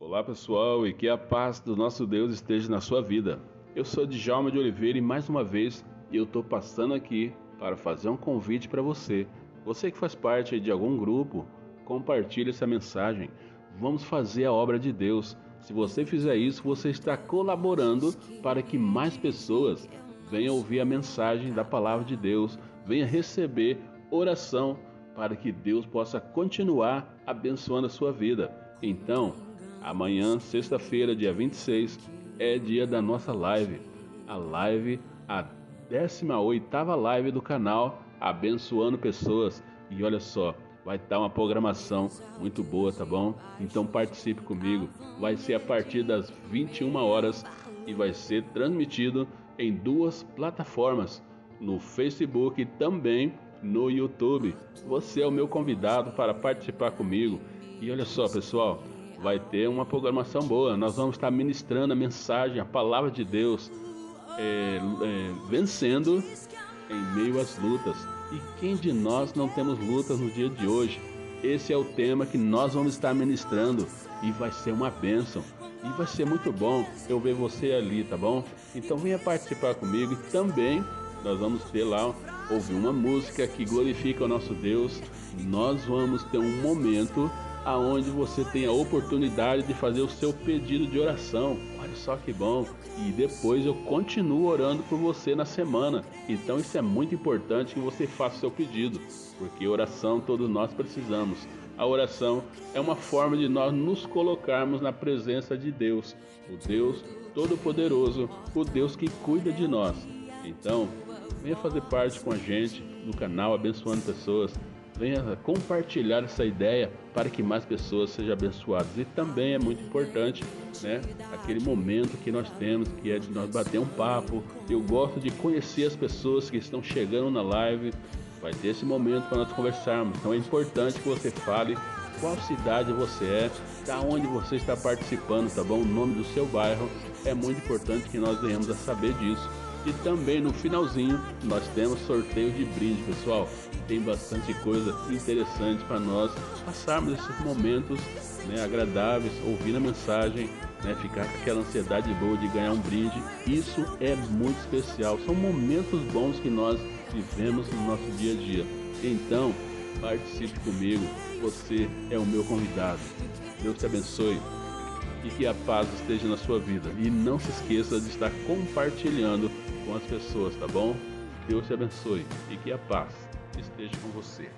Olá pessoal e que a paz do nosso Deus esteja na sua vida. Eu sou Djalma de Oliveira e mais uma vez eu estou passando aqui para fazer um convite para você. Você que faz parte de algum grupo, compartilhe essa mensagem. Vamos fazer a obra de Deus. Se você fizer isso, você está colaborando para que mais pessoas venham ouvir a mensagem da palavra de Deus, venham receber oração para que Deus possa continuar abençoando a sua vida. Então, amanhã, sexta-feira, dia 26, é dia da nossa live. A live, a 18ª live do canal Abençoando Pessoas. E olha só, vai estar uma programação muito boa, tá bom? Então participe comigo. Vai ser a partir das 21 horas e vai ser transmitido em duas plataformas, no Facebook e também no YouTube. Você é o meu convidado para participar comigo. E olha só, pessoal, vai ter uma programação boa. Nós vamos estar ministrando a mensagem, a palavra de Deus, é, é, vencendo em meio às lutas. E quem de nós não temos lutas no dia de hoje? Esse é o tema que nós vamos estar ministrando e vai ser uma bênção. E vai ser muito bom eu ver você ali, tá bom? Então venha participar comigo e também nós vamos ter lá ouvir uma música que glorifica o nosso Deus. Nós vamos ter um momento aonde você tem a oportunidade de fazer o seu pedido de oração. Olha só que bom. E depois eu continuo orando por você na semana. Então isso é muito importante que você faça o seu pedido, porque oração todos nós precisamos. A oração é uma forma de nós nos colocarmos na presença de Deus, o Deus Todo-Poderoso, o Deus que cuida de nós. Então, venha fazer parte com a gente no canal Abençoando Pessoas. Venha compartilhar essa ideia para que mais pessoas sejam abençoadas. E também é muito importante, né, aquele momento que nós temos, que é de nós bater um papo. Eu gosto de conhecer as pessoas que estão chegando na live. Vai ter esse momento para nós conversarmos. Então é importante que você fale qual cidade você é, da onde você está participando, tá bom? O nome do seu bairro. É muito importante que nós venhamos a saber disso e também no finalzinho nós temos sorteio de brinde, pessoal. Tem bastante coisa interessante para nós passarmos esses momentos né, agradáveis, ouvindo a mensagem, né, ficar com aquela ansiedade boa de ganhar um brinde. Isso é muito especial. São momentos bons que nós vivemos no nosso dia a dia. Então, participe comigo. Você é o meu convidado. Deus te abençoe e que a paz esteja na sua vida. E não se esqueça de estar compartilhando com as pessoas, tá bom? Deus te abençoe e que a paz esteja com você.